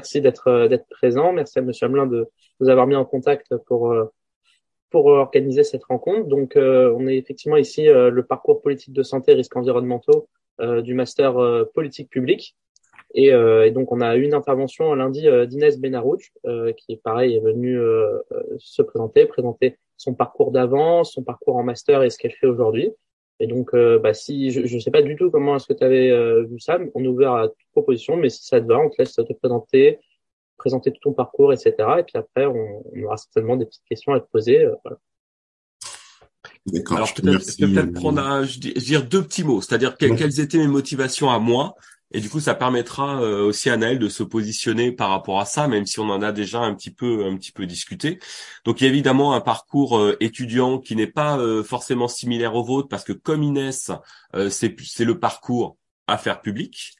merci d'être d'être présent. Merci à Monsieur Hamelin de nous avoir mis en contact pour pour organiser cette rencontre. Donc, on est effectivement ici le parcours politique de santé risques environnementaux du master politique publique. Et, donc, on a eu une intervention lundi d'Inès Benarouch, qui, pareil, est venue se présenter, présenter son parcours d'avant, son parcours en master et ce qu'elle fait aujourd'hui. Et donc, euh, bah, si je ne sais pas du tout comment est-ce que tu avais euh, vu ça, on est ouvert à toute proposition, mais si ça te va, on te laisse te présenter, présenter tout ton parcours, etc. Et puis après, on, on aura certainement des petites questions à te poser. Euh, voilà. D'accord. Alors peut-être peut prendre, un, je dire deux petits mots, c'est-à-dire quelles étaient mes motivations à moi et du coup, ça permettra euh, aussi à Naël de se positionner par rapport à ça, même si on en a déjà un petit peu, un petit peu discuté. Donc, il y a évidemment un parcours euh, étudiant qui n'est pas euh, forcément similaire au vôtre, parce que comme Inès, c'est, le parcours affaires publiques.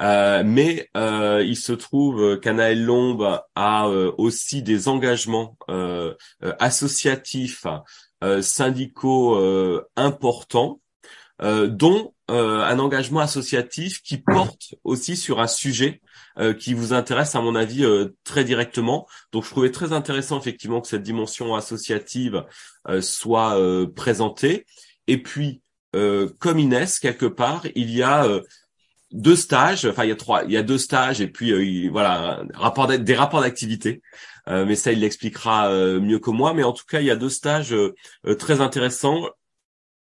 mais il se trouve qu'Anaël Lombe a aussi des engagements associatifs, syndicaux importants, dont euh, un engagement associatif qui porte aussi sur un sujet euh, qui vous intéresse, à mon avis, euh, très directement. Donc, je trouvais très intéressant effectivement que cette dimension associative soit présentée. Et puis, comme Inès, quelque part, il y a deux stages, enfin il y a trois, il y a deux stages et puis voilà, rapport des rapports d'activité. mais ça, il l'expliquera mieux que moi. Mais en tout cas, il y a deux stages très intéressants.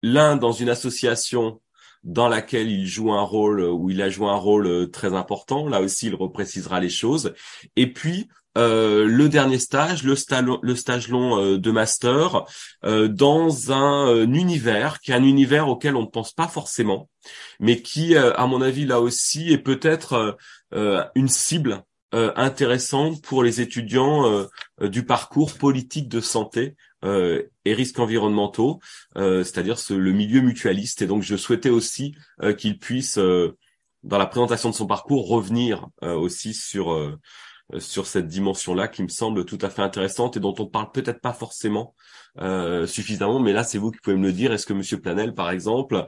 L'un dans une association dans laquelle il joue un rôle où il a joué un rôle euh, très important. Là aussi, il reprécisera les choses. Et puis euh, le dernier stage, le, stage long euh, de master, dans un, univers qui est un univers auquel on ne pense pas forcément, mais qui, à mon avis, là aussi, est peut-être une cible intéressante pour les étudiants du parcours politique de santé euh, et risques environnementaux, euh, c'est-à-dire le milieu mutualiste. Et donc, je souhaitais aussi euh, qu'il puisse, dans la présentation de son parcours, revenir aussi sur sur cette dimension-là qui me semble tout à fait intéressante et dont on parle peut-être pas forcément suffisamment. Mais là, c'est vous qui pouvez me le dire. Est-ce que Monsieur Planel, par exemple,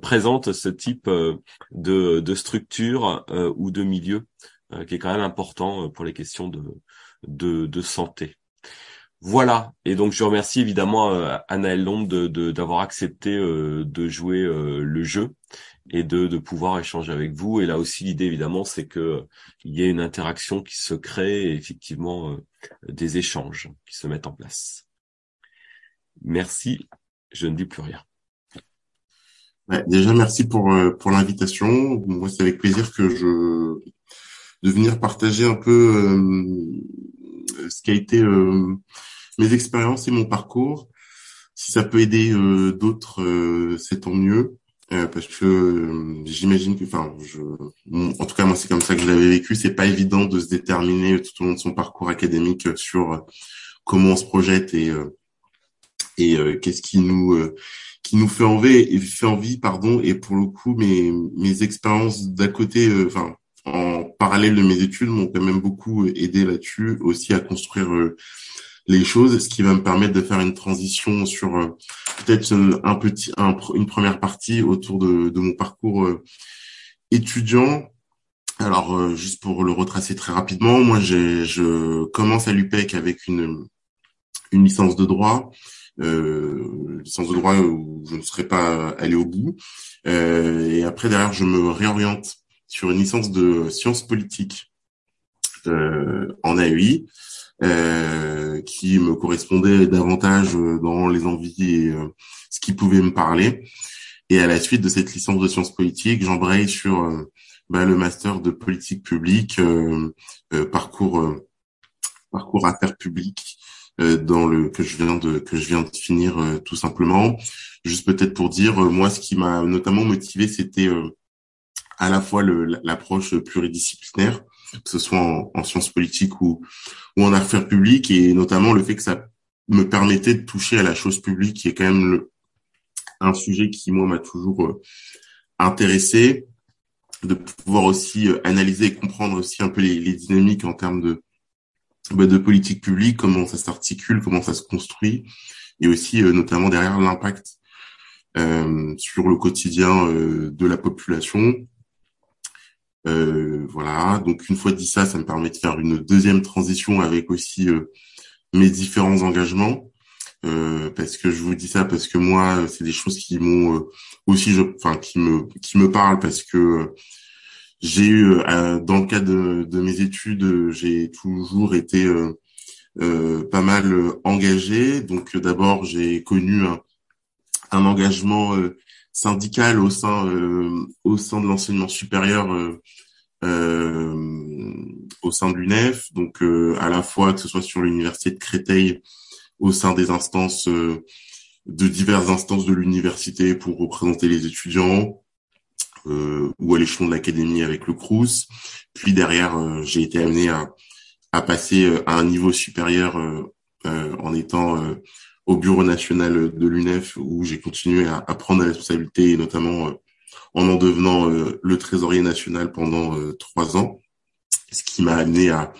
présente ce type de, de structure ou de milieu qui est quand même important pour les questions de, de, de santé? Voilà. Et donc je remercie évidemment euh, Anaël Lombe de, d'avoir accepté euh, de jouer euh, le jeu et de, de pouvoir échanger avec vous. Et là aussi l'idée évidemment c'est que il y ait une interaction qui se crée et effectivement des échanges qui se mettent en place. Merci. Je ne dis plus rien. déjà merci pour pour l'invitation. Moi c'est avec plaisir que je de venir partager un peu ce qui a été mes expériences et mon parcours. Si ça peut aider euh, d'autres, euh, c'est tant mieux. Euh, parce que j'imagine que, enfin, je, en tout cas moi c'est comme ça que je l'avais vécu. C'est pas évident de se déterminer tout au long de son parcours académique sur comment on se projette et et qu'est-ce qui nous qui nous fait envie fait envie pardon et pour le coup mes mes expériences d'à côté enfin en parallèle de mes études m'ont quand même beaucoup aidé là-dessus aussi à construire les choses, ce qui va me permettre de faire une transition sur euh, peut-être un petit, une première partie autour de, mon parcours euh, étudiant. Alors, euh, juste pour le retracer très rapidement, moi, je commence à l'UPEC avec une, une licence de droit, euh, licence de droit où je ne serais pas allé au bout. et après, derrière, je me réoriente sur une licence de sciences politiques en AUI. Euh, qui me correspondait davantage euh, dans les envies et euh, ce qui pouvait me parler. Et à la suite de cette licence de sciences politiques, j'embraye sur bah, le master de politique publique, parcours parcours affaires publiques dans le que je viens de que je viens de finir tout simplement. Juste peut-être pour dire moi ce qui m'a notamment motivé c'était à la fois l'approche pluridisciplinaire que ce soit en, sciences politiques ou, ou en affaires publiques, et notamment le fait que ça me permettait de toucher à la chose publique, qui est quand même le, un sujet qui, moi, m'a toujours euh, intéressé, de pouvoir aussi euh, analyser et comprendre aussi un peu les, les dynamiques en termes de, bah, de politique publique, comment ça s'articule, comment ça se construit, et aussi euh, notamment derrière l'impact euh, sur le quotidien de la population voilà. Donc une fois dit ça, ça me permet de faire une deuxième transition avec aussi mes différents engagements. parce que je vous dis ça parce que moi, c'est des choses qui m'ont aussi, enfin, qui me qui me parlent parce que j'ai eu, dans le cadre de, mes études, j'ai toujours été pas mal engagé. Donc d'abord, j'ai connu un, un engagement syndical au sein au sein de l'enseignement supérieur euh, au sein de l'UNEF, donc euh, à la fois que ce soit sur l'université de Créteil, au sein des instances, euh, de diverses instances de l'université pour représenter les étudiants, ou à l'échelon de l'académie avec le CRUS. Puis derrière, j'ai été amené à passer à un niveau supérieur en étant au bureau national de l'UNEF où j'ai continué à, à, prendre des responsabilités et notamment en en devenant euh, le trésorier national pendant euh, trois ans, ce qui m'a amené à,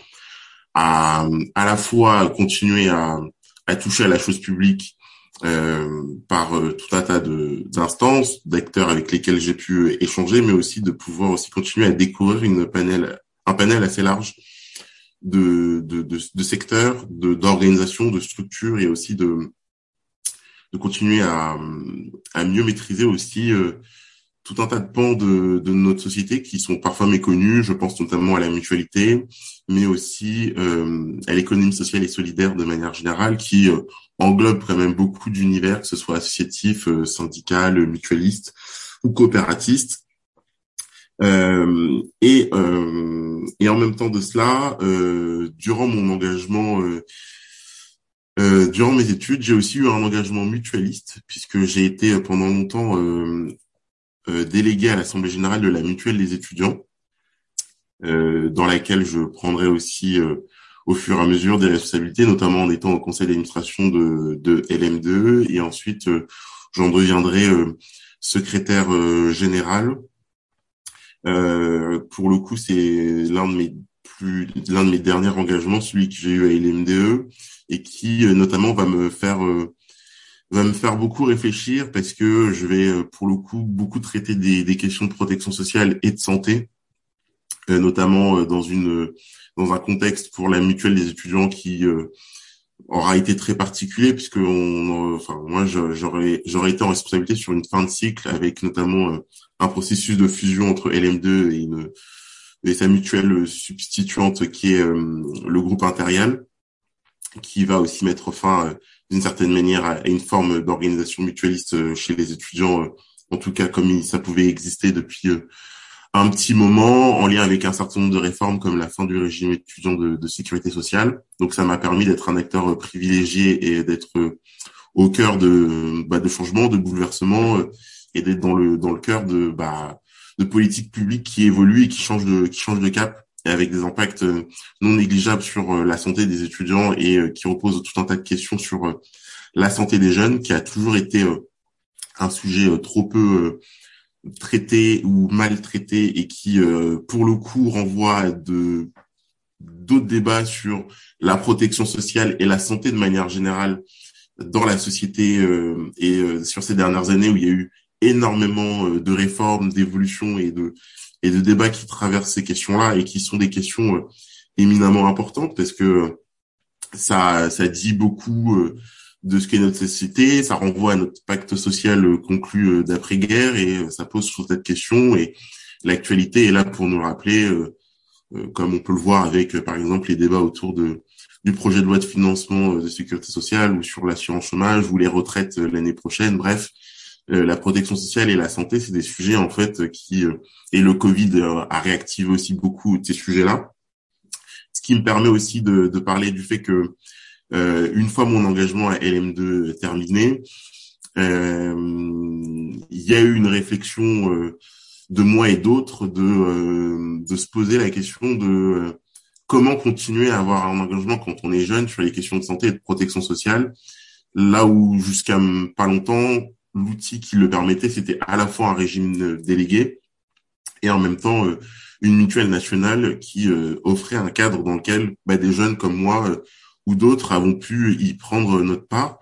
à à la fois continuer à, à toucher à la chose publique euh, par euh, tout un tas d'instances, d'acteurs avec lesquels j'ai pu échanger, mais aussi de pouvoir aussi continuer à découvrir une panel, un panel assez large de, de, de, de secteurs, de d'organisations, de structures et aussi de, de continuer à, à mieux maîtriser aussi euh, tout un tas de pans de, de, notre société qui sont parfois méconnus. Je pense notamment à la mutualité, mais aussi euh, à l'économie sociale et solidaire de manière générale, qui euh, englobe quand même beaucoup d'univers, que ce soit associatif, euh, syndical, mutualiste ou coopératiste. Euh, et, euh, et en même temps de cela, durant mon engagement durant mes études, j'ai aussi eu un engagement mutualiste puisque j'ai été pendant longtemps euh, euh, délégué à l'Assemblée générale de la mutuelle des étudiants, euh, dans laquelle je prendrai aussi euh, au fur et à mesure des responsabilités, notamment en étant au conseil d'administration de, de LM2 et ensuite j'en deviendrai secrétaire général. Pour le coup, c'est l'un de mes plus l'un de mes derniers engagements, celui que j'ai eu à LMDE et qui notamment va me faire va me faire beaucoup réfléchir parce que je vais euh, pour le coup beaucoup traiter des, des questions de protection sociale et de santé, euh, notamment euh, dans une dans un contexte pour la mutuelle des étudiants qui aura été très particulier puisque on, enfin moi j'aurais j'aurais été en responsabilité sur une fin de cycle avec notamment un processus de fusion entre LM2 et une et sa mutuelle substituante qui est le groupe Impérial qui va aussi mettre fin d'une certaine manière à une forme d'organisation mutualiste euh, chez les étudiants, euh, en tout cas comme ça pouvait exister depuis euh, un petit moment, en lien avec un certain nombre de réformes comme la fin du régime étudiant de, de sécurité sociale. Donc ça m'a permis d'être un acteur privilégié et d'être au cœur de, bah, de changements, de bouleversements et d'être dans le dans le cœur de bah, de politiques publiques qui évoluent et qui changent de qui changent de cap et avec des impacts euh, non négligeables sur euh, la santé des étudiants et euh, qui repose tout un tas de questions sur la santé des jeunes, qui a toujours été un sujet trop peu traité ou maltraité et qui, pour le coup, renvoie à de d'autres débats sur la protection sociale et la santé de manière générale dans la société et sur ces dernières années où il y a eu énormément de réformes, d'évolutions et de et de débats qui traversent ces questions-là et qui sont des questions euh, éminemment importantes parce que ça, ça dit beaucoup euh, de ce qu'est notre société, ça renvoie à notre pacte social euh, conclu d'après-guerre et ça pose sur cette question et l'actualité est là pour nous rappeler, comme on peut le voir avec par exemple les débats autour de du projet de loi de financement de sécurité sociale ou sur l'assurance chômage ou les retraites l'année prochaine. Bref, euh, la protection sociale et la santé, c'est des sujets en fait qui euh, et le Covid euh, a réactivé aussi beaucoup ces sujets-là. Ce qui me permet aussi de, de parler du fait que une fois mon engagement à LM2 terminé, il y a eu une réflexion de moi et d'autres de de se poser la question de comment continuer à avoir un engagement quand on est jeune sur les questions de santé et de protection sociale, là où jusqu'à pas longtemps l'outil qui le permettait, c'était à la fois un régime délégué et en même temps euh, une mutuelle nationale qui euh, offrait un cadre dans lequel bah, des jeunes comme moi euh, ou d'autres avons pu y prendre notre part.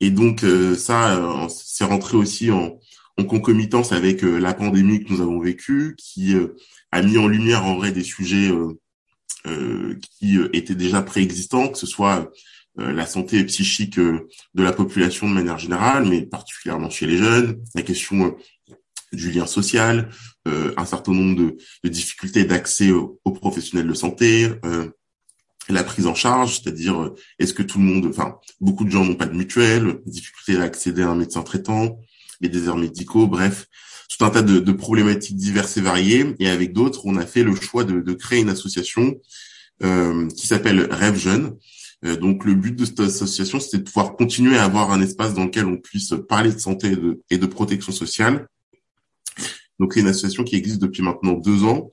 Et donc ça, c'est rentré aussi en, en concomitance avec la pandémie que nous avons vécue, qui a mis en lumière en vrai des sujets qui étaient déjà préexistants, que ce soit la santé psychique de la population de manière générale, mais particulièrement chez les jeunes, la question du lien social, un certain nombre de, de difficultés d'accès aux, professionnels de santé, la prise en charge, c'est-à-dire est-ce que tout le monde, enfin beaucoup de gens n'ont pas de mutuelle, difficulté à accéder à un médecin traitant, les déserts médicaux, bref, tout un tas de, problématiques diverses et variées. Et avec d'autres, on a fait le choix de, de créer une association euh, qui s'appelle Rêve Jeune. Euh, donc le but de cette association, c'était de pouvoir continuer à avoir un espace dans lequel on puisse parler de santé et de, protection sociale. Donc c'est une association qui existe depuis maintenant deux ans,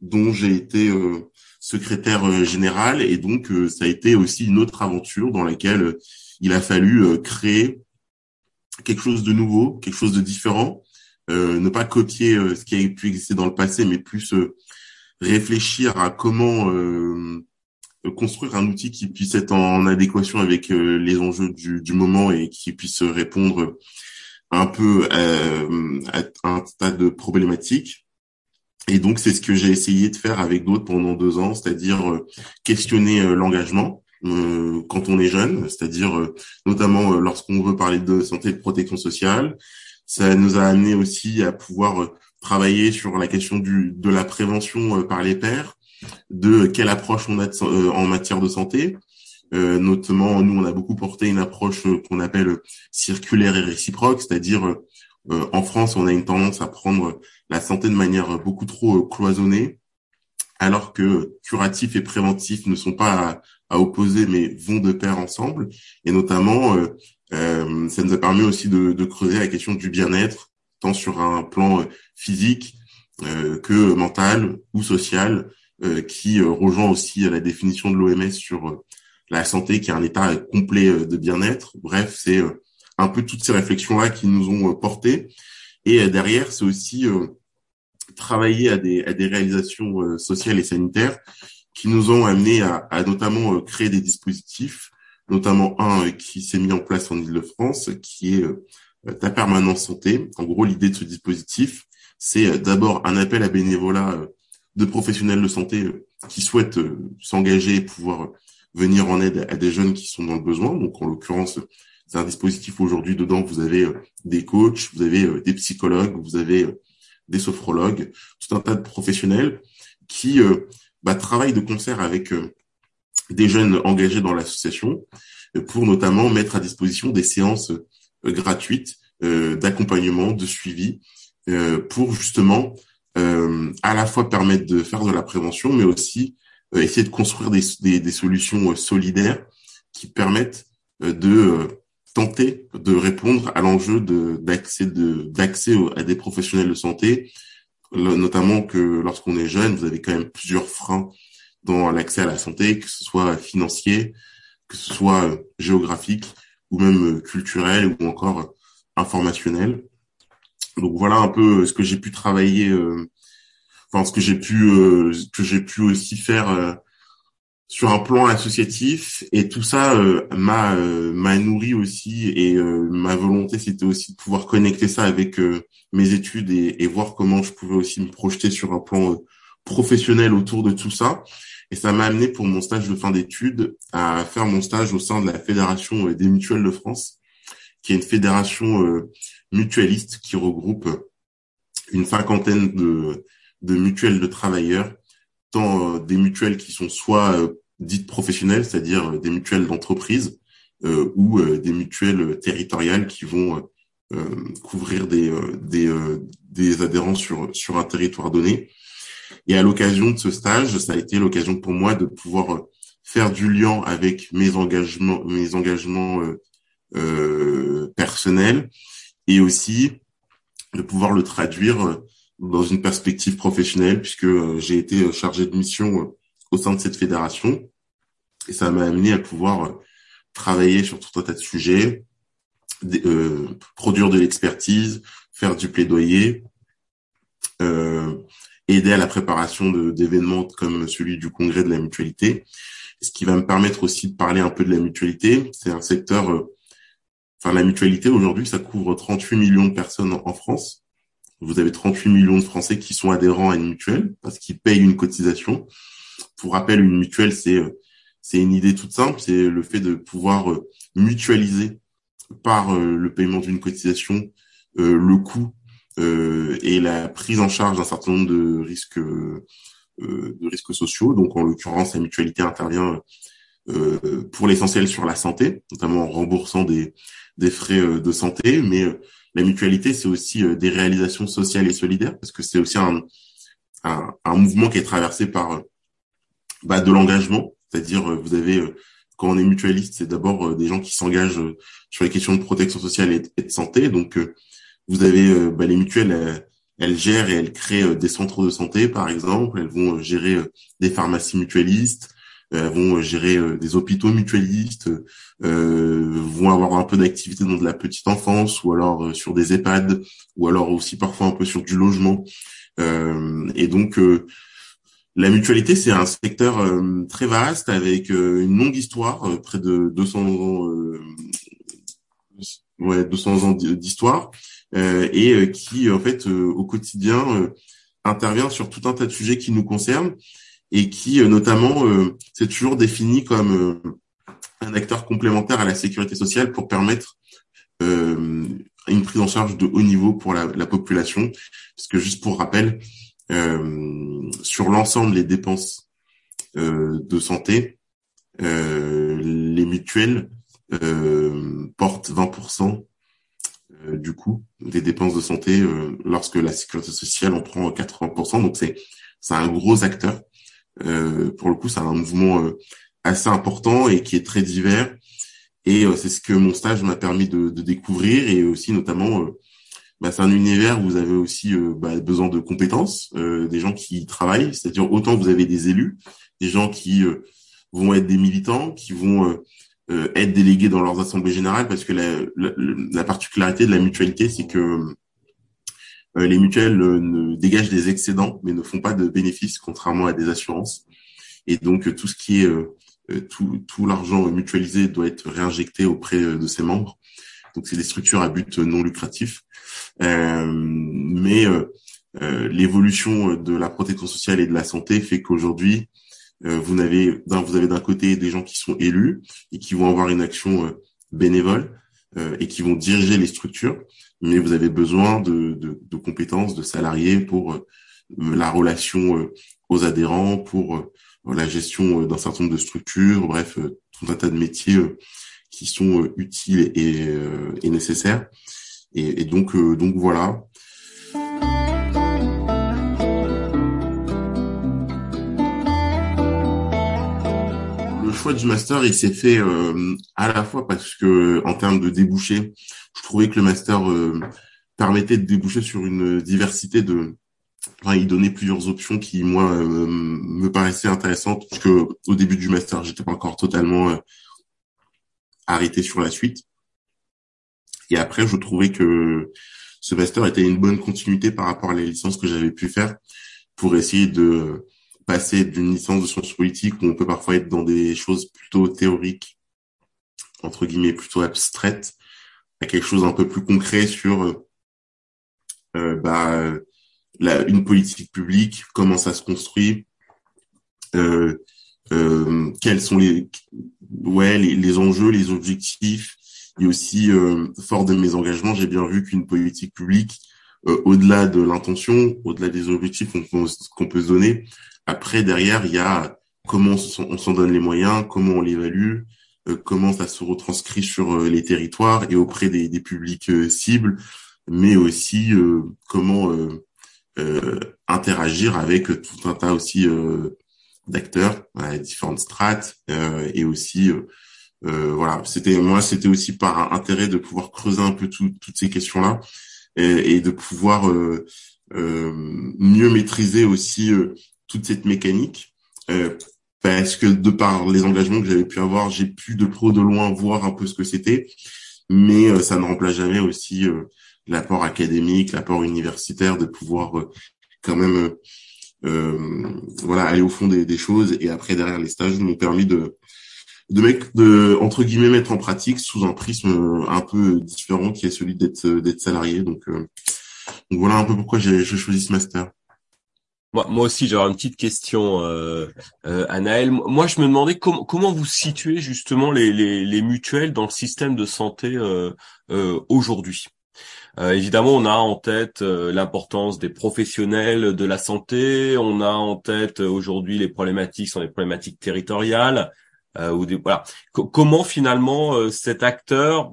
dont j'ai été euh, secrétaire euh, général et donc euh, ça a été aussi une autre aventure dans laquelle il a fallu créer quelque chose de nouveau, quelque chose de différent, euh, ne pas copier euh, ce qui a pu exister dans le passé, mais plus euh, réfléchir à comment construire un outil qui puisse être en adéquation avec les enjeux du, du, moment et qui puisse répondre un peu à un tas de problématiques. Et donc, c'est ce que j'ai essayé de faire avec d'autres pendant deux ans, c'est-à-dire questionner l'engagement quand on est jeune, c'est-à-dire notamment lorsqu'on veut parler de santé et de protection sociale, ça nous a amené aussi à pouvoir euh, travailler sur la question du, de la prévention euh, par les pairs, de quelle approche on a euh, en matière de santé. notamment, nous, on a beaucoup porté une approche qu'on appelle circulaire et réciproque, c'est-à-dire en France, on a une tendance à prendre la santé de manière beaucoup trop cloisonnée, alors que curatif et préventif ne sont pas à, opposer, mais vont de pair ensemble. Et notamment, euh, ça nous a permis aussi de, creuser la question du bien-être, tant sur un plan euh, physique euh, que mental ou social, qui rejoint aussi la définition de l'OMS sur la santé, qui est un état complet de bien-être. Bref, c'est un peu toutes ces réflexions-là qui nous ont portés. Et derrière, c'est aussi travailler à des, à des réalisations sociales et sanitaires qui nous ont amené à, à notamment créer des dispositifs notamment un euh, qui s'est mis en place en Ile-de-France, qui est euh, ta permanence santé. En gros, l'idée de ce dispositif, c'est euh, d'abord un appel à bénévolat de professionnels de santé qui souhaitent s'engager et pouvoir venir en aide à des jeunes qui sont dans le besoin. Donc, en l'occurrence, c'est un dispositif aujourd'hui dedans. Vous avez des coachs, vous avez des psychologues, vous avez des sophrologues, tout un tas de professionnels qui bah, travaillent de concert avec des jeunes engagés dans l'association euh, pour notamment mettre à disposition des séances euh, gratuites euh, d'accompagnement, de suivi, pour justement à la fois permettre de faire de la prévention, mais aussi essayer de construire des, des, des solutions solidaires qui permettent de tenter de répondre à l'enjeu d'accès de, d'accès à des professionnels de santé, notamment que lorsqu'on est jeune, vous avez quand même plusieurs freins dans l'accès à la santé, que ce soit financier, que ce soit euh, géographique ou même euh, culturel ou encore euh, informationnel. Donc voilà un peu ce que j'ai pu travailler, enfin ce que j'ai pu que j'ai pu aussi faire sur un plan associatif et tout ça m'a m'a nourri aussi et ma volonté c'était aussi de pouvoir connecter ça avec mes études et, et, voir comment je pouvais aussi me projeter sur un plan professionnel autour de tout ça. Et ça m'a amené pour mon stage de fin d'études à faire mon stage au sein de la Fédération euh, des mutuelles de France, qui est une fédération euh, mutualiste qui regroupe une cinquantaine de, de mutuelles de travailleurs, tant euh, des mutuelles qui sont soit dites professionnelles, c'est-à-dire des mutuelles d'entreprise, ou des mutuelles territoriales qui vont couvrir des, des, des adhérents sur, sur un territoire donné. Et à l'occasion de ce stage, ça a été l'occasion pour moi de pouvoir euh, faire du lien avec mes engagements, mes engagements euh, euh, personnels et aussi de pouvoir le traduire euh, dans une perspective professionnelle puisque j'ai été chargé de mission au sein de cette fédération et ça m'a amené à pouvoir travailler sur tout un tas de sujets, euh, produire de l'expertise, faire du plaidoyer, euh, aider à la préparation d'événements comme celui du congrès de la mutualité. Ce qui va me permettre aussi de parler un peu de la mutualité. C'est un secteur, euh, enfin la mutualité aujourd'hui, ça couvre 38 millions de personnes en, France. vous avez 38 millions de Français qui sont adhérents à une mutuelle parce qu'ils payent une cotisation. Pour rappel, une mutuelle, c'est c'est une idée toute simple, c'est le fait de pouvoir mutualiser par le paiement d'une cotisation le coût et la prise en charge d'un certain nombre de risques de risques sociaux. Donc en l'occurrence, la mutualité intervient euh, pour l'essentiel sur la santé, notamment en remboursant des, des frais euh, de santé, mais euh, la mutualité, c'est aussi des réalisations sociales et solidaires, parce que c'est aussi un, un, un, mouvement qui est traversé par bah, de l'engagement, c'est-à-dire vous avez quand on est mutualiste, c'est d'abord des gens qui s'engagent sur les questions de protection sociale et, de santé. Donc, vous avez bah, les mutuelles, elles, elles, gèrent et elles créent des centres de santé, par exemple. Elles vont gérer des pharmacies mutualistes. Euh, vont gérer euh, des hôpitaux mutualistes, euh, vont avoir un peu d'activité dans de la petite enfance ou alors sur des EHPAD ou alors aussi parfois un peu sur du logement. et donc la mutualité, c'est un secteur très vaste avec une longue histoire, près de 200 ans, ouais, 200 ans d'histoire, et qui en fait au quotidien intervient sur tout un tas de sujets qui nous concernent et qui euh, notamment euh, c'est toujours défini comme euh, un acteur complémentaire à la sécurité sociale pour permettre une prise en charge de haut niveau pour la, la population. Parce que juste pour rappel, sur l'ensemble des dépenses de santé, les mutuelles portent 20% du coût des dépenses de santé lorsque la sécurité sociale en prend 80%. Donc c'est c'est un gros acteur euh, pour le coup, c'est un mouvement euh, assez important et qui est très divers. Et euh, c'est ce que mon stage m'a permis de, de, découvrir et aussi notamment, bah, c'est un univers où vous avez aussi bah, besoin de compétences, des gens qui travaillent, c'est-à-dire autant vous avez des élus, des gens qui vont être des militants, qui vont être délégués dans leurs assemblées générales, parce que la, la, la particularité de la mutualité, c'est que euh, les mutuelles ne dégagent des excédents, mais ne font pas de bénéfices, contrairement à des assurances. Et donc tout ce qui est euh, euh, tout, tout l'argent mutualisé doit être réinjecté auprès de ses membres. Donc c'est des structures à but non lucratif. Euh, mais euh, l'évolution de la protection sociale et de la santé fait qu'aujourd'hui euh, vous avez vous avez d'un côté des gens qui sont élus et qui vont avoir une action bénévole et qui vont diriger les structures mais vous avez besoin de, de, de compétences de salariés pour euh, la relation euh, aux adhérents, pour euh, la gestion d'un certain nombre de structures, bref, tout un tas de métiers qui sont utiles et, et nécessaires. Et, donc, donc voilà. Le choix du master, il s'est fait à la fois parce que en termes de débouchés, je trouvais que le master euh, permettait de déboucher sur une diversité de enfin, il donnait plusieurs options qui moi euh, me paraissaient intéressantes parce que au début du master j'étais pas encore totalement euh, arrêté sur la suite. Et après je trouvais que ce master était une bonne continuité par rapport à les licences que j'avais pu faire pour essayer de passer d'une licence de sciences politiques où on peut parfois être dans des choses plutôt théoriques entre guillemets plutôt abstraites quelque chose un peu plus concret sur euh, euh, bah, la, une politique publique, comment ça se construit, euh, euh, quels sont les, ouais, les, les, enjeux, les objectifs. Et aussi, euh, fort de mes engagements, j'ai bien vu qu'une politique publique, euh, au-delà de l'intention, au-delà des objectifs qu'on peut se donner, après, derrière, il y a comment on s'en donne les moyens, comment on l'évalue, euh, comment ça se retranscrit sur euh, les territoires et auprès des, des publics cibles, mais aussi comment interagir avec tout un tas aussi d'acteurs, différentes strates et aussi voilà, c'était moi c'était aussi par intérêt de pouvoir creuser un peu toutes ces questions-là et, et, de pouvoir euh, euh, mieux maîtriser aussi euh, toute cette mécanique parce que de par les engagements que j'avais pu avoir, j'ai pu de pro de loin voir un peu ce que c'était, mais euh, ça ne remplace jamais aussi euh, l'apport académique, l'apport universitaire, de pouvoir euh, quand même voilà aller au fond des, choses et après derrière les stages m'ont permis de de mettre de entre guillemets mettre en pratique sous un prisme un peu différent qui est celui d'être d'être salarié donc voilà un peu pourquoi j'ai choisi ce master. Moi, aussi, j'aurais une petite question, euh, euh, Moi, je me demandais comment comment vous situez justement les, les, les, mutuelles dans le système de santé euh, euh, aujourd'hui? Euh, évidemment, on a en tête l'importance des professionnels de la santé. On a en tête aujourd'hui les problématiques sont les problématiques territoriales. ou des, voilà. comment finalement cet acteur,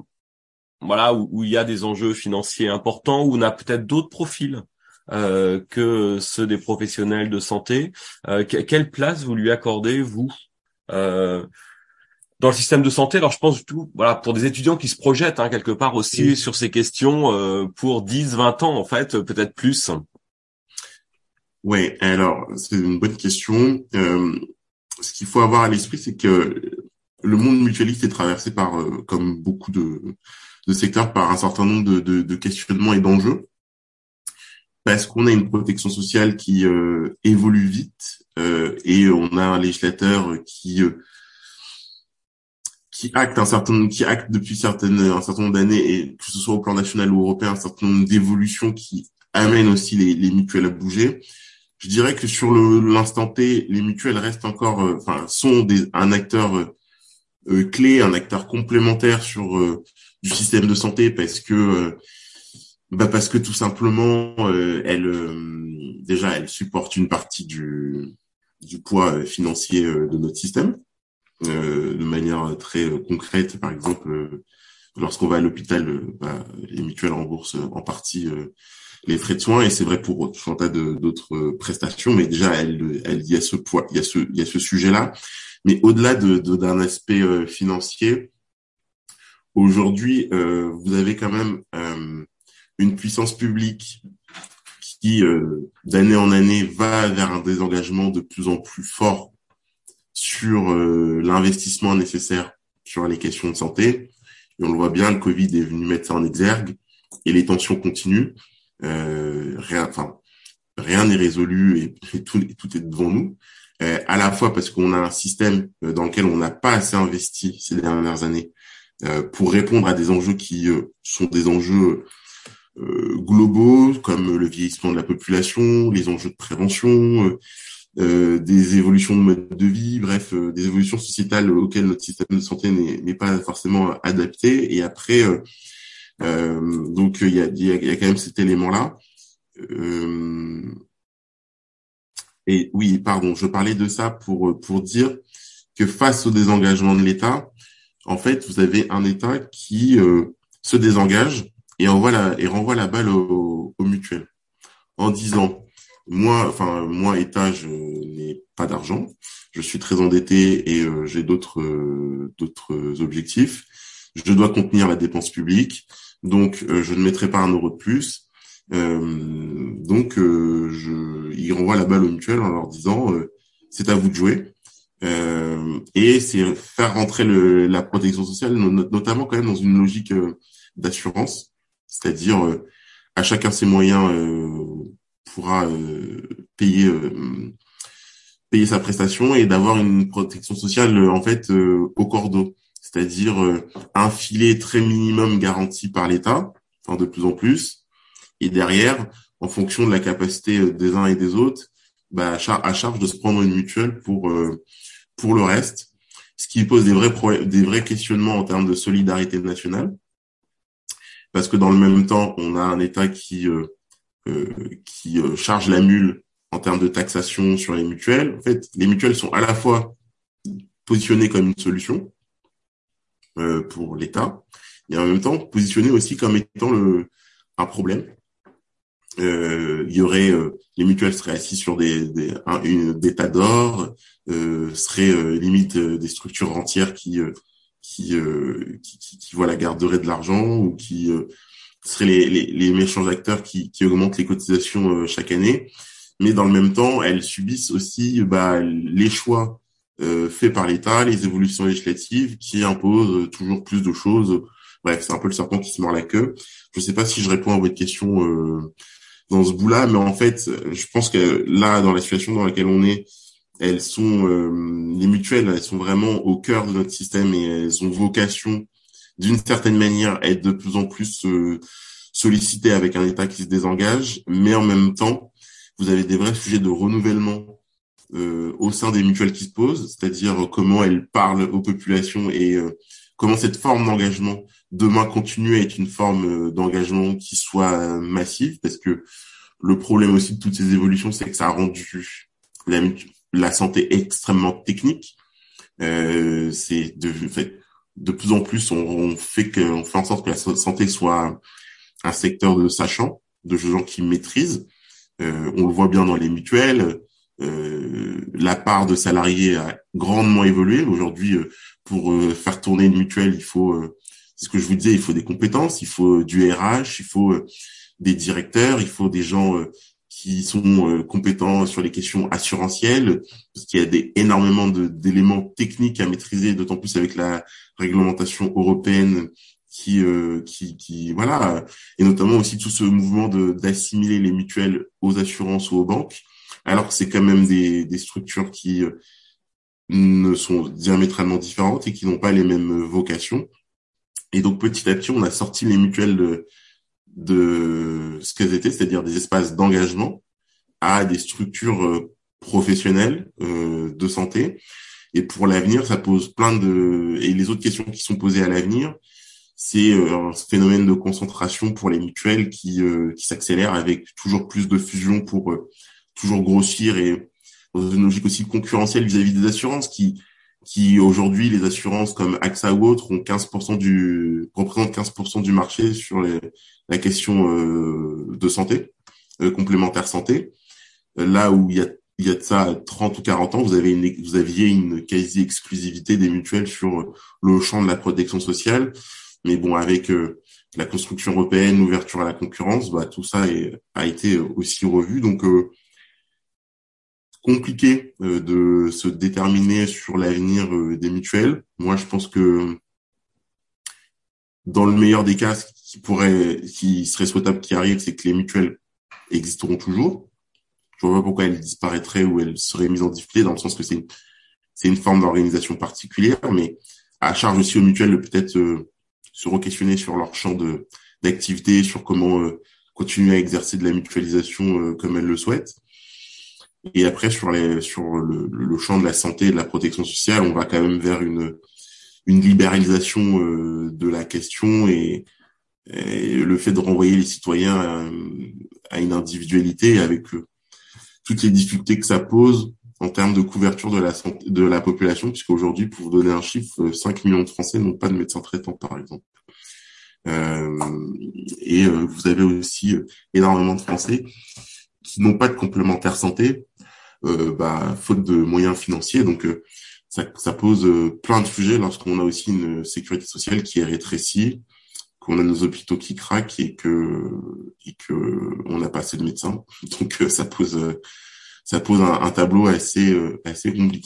voilà, où, où, il y a des enjeux financiers importants, où on a peut-être d'autres profils euh, que ceux des professionnels de santé. Euh, quelle place vous lui accordez, vous euh, dans le système de santé, alors je pense tout, voilà, pour des étudiants qui se projettent hein, quelque part aussi sur ces questions euh, pour 10, 20 ans en fait, peut-être plus. Ouais, alors c'est une bonne question. Euh, ce qu'il faut avoir à l'esprit, c'est que le monde mutualiste est traversé par, comme beaucoup de, de, secteurs, par un certain nombre de, de, de questionnements et d'enjeux parce qu'on a une protection sociale qui euh, évolue vite euh, et on a un législateur qui euh, qui acte un certain qui acte depuis certaines un certain nombre d'années et que ce soit au plan national ou européen un certain nombre d'évolutions qui amènent aussi les, les, mutuelles à bouger. Je dirais que sur l'instant T, les mutuelles restent encore, enfin, sont des, un acteur clé, un acteur complémentaire sur du système de santé parce que bah parce que tout simplement, euh, elle euh, déjà elle supporte une partie du du poids euh, financier de notre système de manière très concrète. Par exemple, lorsqu'on va à l'hôpital, bah, les mutuelles remboursent en partie les frais de soins et c'est vrai pour tout un tas d'autres prestations. Mais déjà, elle, elle, il y a ce poids, il y a ce, il y a ce sujet-là. Mais au-delà de, d'un aspect financier, aujourd'hui, vous avez quand même une puissance publique qui, euh, d'année en année, va vers un désengagement de plus en plus fort sur euh, l'investissement nécessaire sur les questions de santé. Et on le voit bien, le Covid est venu mettre ça en exergue et les tensions continuent. Euh, rien, enfin, rien n'est résolu et, tout, est devant nous. Euh, à la fois parce qu'on a un système dans lequel on n'a pas assez investi ces dernières années pour répondre à des enjeux qui sont des enjeux euh, globaux comme le vieillissement de la population, les enjeux de prévention, euh, euh, des évolutions de mode de vie, bref, des évolutions sociétales auxquelles notre système de santé n'est pas forcément adapté. Et après, donc il y a, y a, quand même cet élément-là. et oui, pardon, je parlais de ça pour pour dire que face au désengagement de l'État, en fait, vous avez un État qui se désengage et envoie la, et renvoie la balle au, au mutuel en disant moi, enfin moi État, je n'ai pas d'argent, je suis très endetté et euh, j'ai d'autres euh, d'autres objectifs. Je dois contenir la dépense publique, donc euh, je ne mettrai pas un euro de plus. donc je, il renvoie la balle au mutuel en leur disant c'est à vous de jouer. et c'est faire rentrer le, la protection sociale, notamment quand même dans une logique d'assurance c'est-à-dire euh, à chacun ses moyens euh, pourra euh, payer payer sa prestation et d'avoir une protection sociale en fait au cordeau, c'est-à-dire un filet très minimum garanti par l'État, enfin de plus en plus, et derrière, en fonction de la capacité des uns et des autres, bah, à, charge de se prendre une mutuelle pour pour le reste, ce qui pose des vrais des vrais questionnements en termes de solidarité nationale, parce que dans le même temps, on a un État qui euh, euh, qui euh, charge la mule en termes de taxation sur les mutuelles. En fait, les mutuelles sont à la fois positionnées comme une solution pour l'État, et en même temps positionnées aussi comme étant le un problème. il y aurait les mutuelles seraient assises sur des des, des tas d'or, seraient limite des structures entières qui qui, euh, qui, qui, qui, voilà, garderait de l'argent ou qui euh, seraient les, les, les, méchants acteurs qui, qui augmentent les cotisations euh, chaque année. Mais dans le même temps, elles subissent aussi bah, les choix euh, faits par l'État, les évolutions législatives qui imposent toujours plus de choses. Bref, c'est un peu le serpent qui se mord la queue. Je ne sais pas si je réponds à votre question euh, dans ce bout-là, mais en fait, je pense que là, dans la situation dans laquelle on est, elles sont euh, les mutuelles, elles sont vraiment au cœur de notre système et elles ont vocation d'une certaine manière être de plus en plus euh, sollicité avec un État qui se désengage, mais en même temps, vous avez des vrais sujets de renouvellement euh, au sein des mutuelles qui se posent, c'est-à-dire comment elles parlent aux populations et euh, comment cette forme d'engagement demain continue à être une forme euh, d'engagement qui soit massive, parce que le problème aussi de toutes ces évolutions, c'est que ça a rendu la, santé extrêmement technique. Euh, c'est de fait de plus en plus on, fait que on fait en sorte que la santé soit un, secteur de sachants, de gens qui maîtrisent. Euh, on le voit bien dans les mutuelles. Euh, la part de salariés a grandement évolué. Aujourd'hui, euh, pour euh, faire tourner une mutuelle, il faut, c'est ce que je vous disais, il faut des compétences, il faut du RH, il faut des directeurs, il faut des gens qui sont compétents sur les questions assurantielles, parce qu'il y a des, énormément d'éléments techniques à maîtriser, d'autant plus avec la réglementation européenne qui, qui, qui, voilà, et notamment aussi tout ce mouvement d'assimiler les mutuelles aux assurances ou aux banques alors que c'est quand même des, des structures qui euh, ne sont diamétralement différentes et qui n'ont pas les mêmes vocations. Et donc petit à petit, on a sorti les mutuelles de, de ce qu'elles étaient, c'est-à-dire des espaces d'engagement à des structures euh, professionnelles euh, de santé. Et pour l'avenir, ça pose plein de et les autres questions qui sont posées à l'avenir, c'est un phénomène de concentration pour les mutuelles qui qui s'accélère avec toujours plus de fusions pour toujours grossir et dans une logique aussi concurrentielle vis-à-vis des assurances qui qui aujourd'hui les assurances comme AXA ou autres ont 15% du représentent 15% du marché sur les, la question euh, de santé euh, complémentaire santé. Là où il y a il y a de ça 30 ou 40 ans vous avez une, vous aviez une quasi exclusivité des mutuelles sur le champ de la protection sociale. Mais bon avec euh, la construction européenne l'ouverture à la concurrence bah tout ça est, a été aussi revu. Donc euh, compliqué euh, de se déterminer sur l'avenir euh, des mutuelles. Moi, je pense que dans le meilleur des cas, ce qui pourrait, qui serait souhaitable qui arrive, c'est que les mutuelles existeront toujours. Je vois pas pourquoi elles disparaîtraient ou elles seraient mises en difficulté, dans le sens que c'est c'est une forme d'organisation particulière, mais à charge aussi aux mutuelles de peut-être euh, se re-questionner sur leur champ de d'activité, sur comment continuer à exercer de la mutualisation comme elles le souhaitent. Et après, sur, les, sur le, le, champ de la santé et de la protection sociale, on va quand même vers une, une libéralisation euh, de la question et, le fait de renvoyer les citoyens à, une individualité avec euh, toutes les difficultés que ça pose en termes de couverture de la santé, de la population, puisqu'aujourd'hui, pour vous donner un chiffre, 5 millions de Français n'ont pas de médecin traitant, par exemple. Euh, et euh, vous avez aussi énormément de Français qui n'ont pas de complémentaire santé, euh, bah, faute de moyens financiers. Donc euh, ça, pose euh, plein de sujets lorsqu'on a aussi une sécurité sociale qui est rétrécie, qu'on a nos hôpitaux qui craquent et que et que on n'a pas assez de médecins. Donc ça pose ça pose un, un tableau assez assez compliqué.